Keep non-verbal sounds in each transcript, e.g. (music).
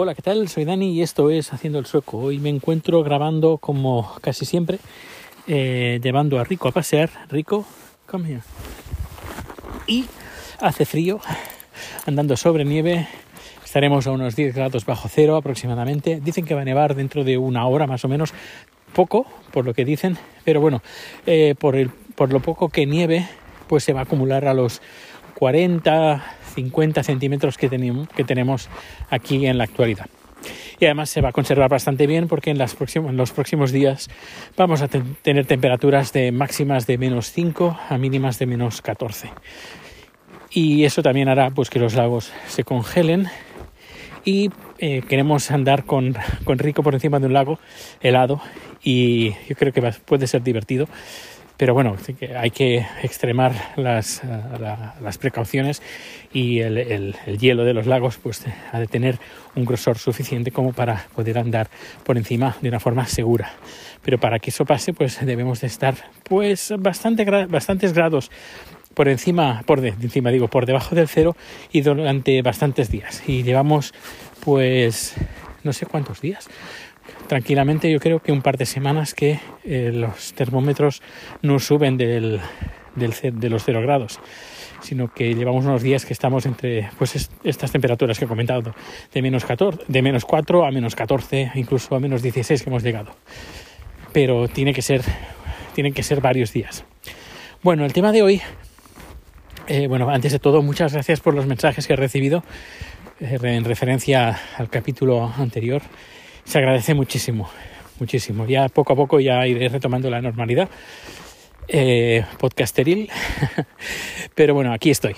Hola, ¿qué tal? Soy Dani y esto es Haciendo el Sueco. Hoy me encuentro grabando como casi siempre, eh, llevando a Rico a pasear. Rico, come here. Y hace frío, andando sobre nieve. Estaremos a unos 10 grados bajo cero aproximadamente. Dicen que va a nevar dentro de una hora más o menos. Poco, por lo que dicen, pero bueno, eh, por, el, por lo poco que nieve, pues se va a acumular a los 40, 50 centímetros que, tenemos, aquí en la actualidad. Y además se va a conservar bastante bien porque en, los próximos días vamos a ten, tener temperaturas de máximas de menos 5 a mínimas de menos 14. Y eso también hará pues, que los lagos se congelen y eh, queremos andar con, con Rico por encima de un lago helado y yo creo que puede ser divertido pero bueno, hay que extremar las, la, las precauciones y el, el, el, hielo de los lagos pues ha de tener un grosor suficiente como para poder andar por encima de una forma segura. Pero para que eso pase pues debemos de estar pues bastante, bastantes grados por encima, por de, encima digo, por debajo del cero y durante bastantes días. Y llevamos pues no sé cuántos días, tranquilamente. Yo creo que un par de semanas que eh, los termómetros no suben de los 0 grados sino que llevamos unos días que estamos entre pues es, estas temperaturas que he comentado de menos 14, de menos 4 a menos 14 incluso a menos 16 que hemos llegado. Pero tiene que ser tienen que ser varios días. Bueno el tema de hoy eh, bueno antes de todo muchas gracias por los mensajes que he recibido eh, en referencia al capítulo anterior se agradece muchísimo, muchísimo. Ya poco a poco ya iré retomando la normalidad eh, podcasteril, (laughs) pero bueno, aquí estoy.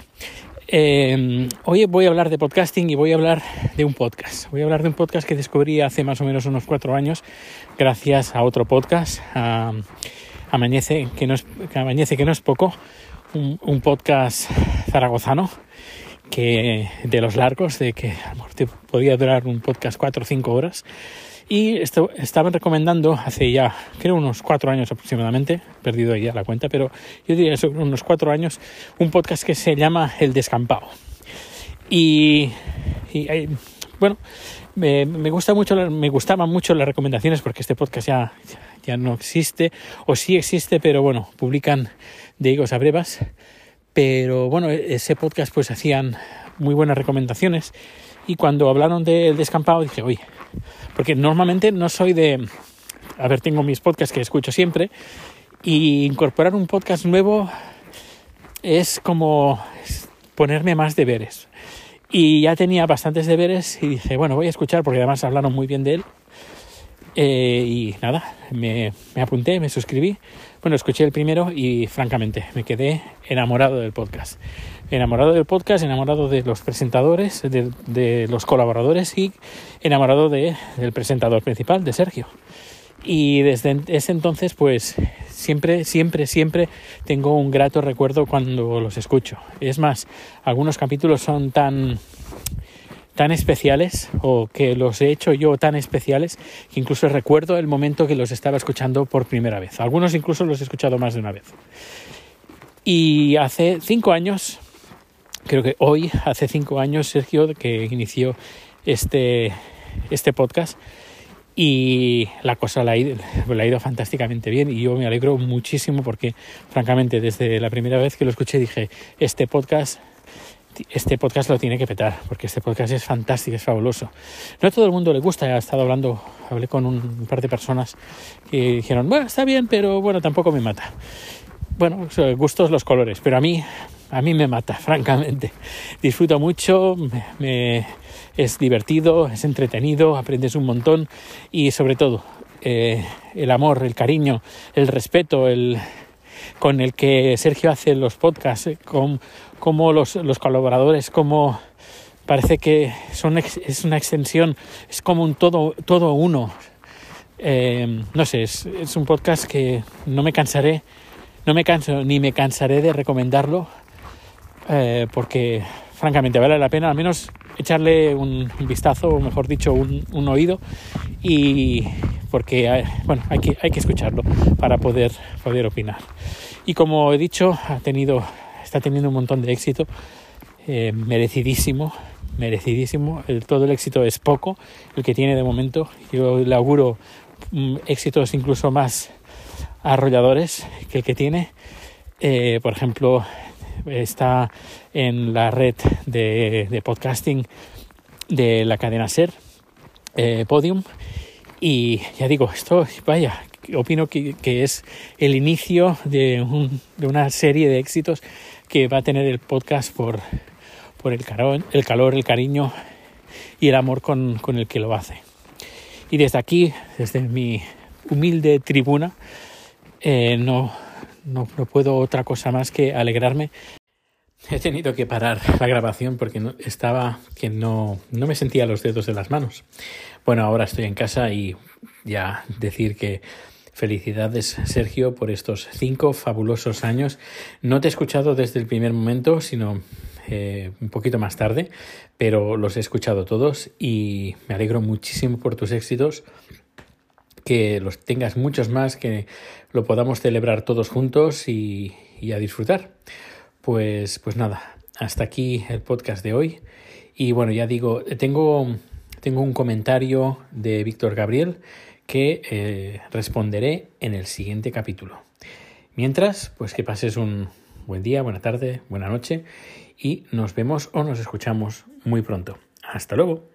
Eh, hoy voy a hablar de podcasting y voy a hablar de un podcast. Voy a hablar de un podcast que descubrí hace más o menos unos cuatro años gracias a otro podcast, a Amanece, que no es, Amanece, que no es poco, un podcast zaragozano de los largos, de que a lo mejor podía durar un podcast cuatro o cinco horas. Y esto, estaban recomendando hace ya, creo, unos cuatro años aproximadamente, perdido ya la cuenta, pero yo diría eso, unos cuatro años, un podcast que se llama El Descampado. Y, y eh, bueno, me, me, gusta mucho, me gustaban mucho las recomendaciones porque este podcast ya, ya no existe, o sí existe, pero bueno, publican de higos a brevas pero bueno, e-, ese podcast pues hacían muy buenas recomendaciones y cuando hablaron del descampado dije, oye, porque normalmente no soy de... A ver, tengo mis podcasts que escucho siempre y incorporar un podcast nuevo es como ponerme más deberes. Y ya tenía bastantes deberes y dije, bueno, voy a escuchar porque además hablaron muy bien de él. Eh, y nada, me, me apunté, me suscribí bueno, escuché el primero y francamente me quedé enamorado del podcast. Enamorado del podcast, enamorado de los presentadores, de, los colaboradores y enamorado de, del presentador principal, de Sergio. Y desde ese entonces, pues siempre, siempre, siempre tengo un grato recuerdo cuando los escucho. Es más, algunos capítulos son tan tan especiales o que los he hecho yo tan especiales que incluso recuerdo el momento que los estaba escuchando por primera vez. Algunos incluso los he escuchado más de una vez. Y hace cinco años, creo que hoy, hace cinco años, Sergio, que inició este, este podcast y la cosa la ha, ido, la ha ido fantásticamente bien y yo me alegro muchísimo porque francamente desde la primera vez que lo escuché dije, este podcast este podcast lo tiene que petar, porque este podcast es fantástico, es fabuloso. No a todo el mundo le gusta, he estado hablando, hablé con un par de personas que dijeron, bueno, está bien, pero bueno, tampoco me mata. Bueno, gustos los colores, pero a mí, a mí me mata, (laughs) francamente. Disfruto mucho, me, me, es divertido, es entretenido, aprendes un montón y sobre todo eh, el amor, el cariño, el respeto, el, con el que Sergio hace los podcasts, eh, con, como los, los, colaboradores, como parece que son, es una extensión, es como un todo, todo uno. Eh, no sé, es, es, un podcast que no me cansaré, no me canso ni me cansaré de recomendarlo, eh, porque francamente vale la pena al menos echarle un, vistazo, o mejor dicho, un, oído, y porque eh, bueno, hay que, hay que escucharlo para poder, poder opinar. Y como he dicho, ha tenido, está teniendo un montón de éxito, eh, merecidísimo, merecidísimo. todo el éxito es poco, el que tiene de momento. Yo le auguro mm, éxitos incluso más arrolladores que el que tiene. Eh, por ejemplo, está en la red de, podcasting de la cadena Ser, eh, Podium. Y ya digo, esto, vaya, opino que, es el inicio de, de, una serie de éxitos que va a tener el podcast por, por el, calor, el calor, el cariño y el amor con, con el que lo hace. Y desde aquí, desde mi humilde tribuna, eh, no, no, no, puedo otra cosa más que alegrarme. He tenido que parar la grabación porque no, estaba que no, no me sentía los dedos de las manos. Bueno, ahora estoy en casa y ya decir que Felicidades, Sergio, por estos cinco fabulosos años. No te he escuchado desde el primer momento, sino eh, un poquito más tarde, pero los he escuchado todos y me alegro muchísimo por tus éxitos. Que los tengas muchos más, que lo podamos celebrar todos juntos y, y a disfrutar. Pues, pues nada, hasta aquí el podcast de hoy. Y bueno, ya digo, tengo, tengo un comentario de Víctor Gabriel que eh, responderé en el siguiente capítulo. Mientras, pues que pases un buen día, buena tarde, buena noche y nos vemos o nos escuchamos muy pronto. Hasta luego.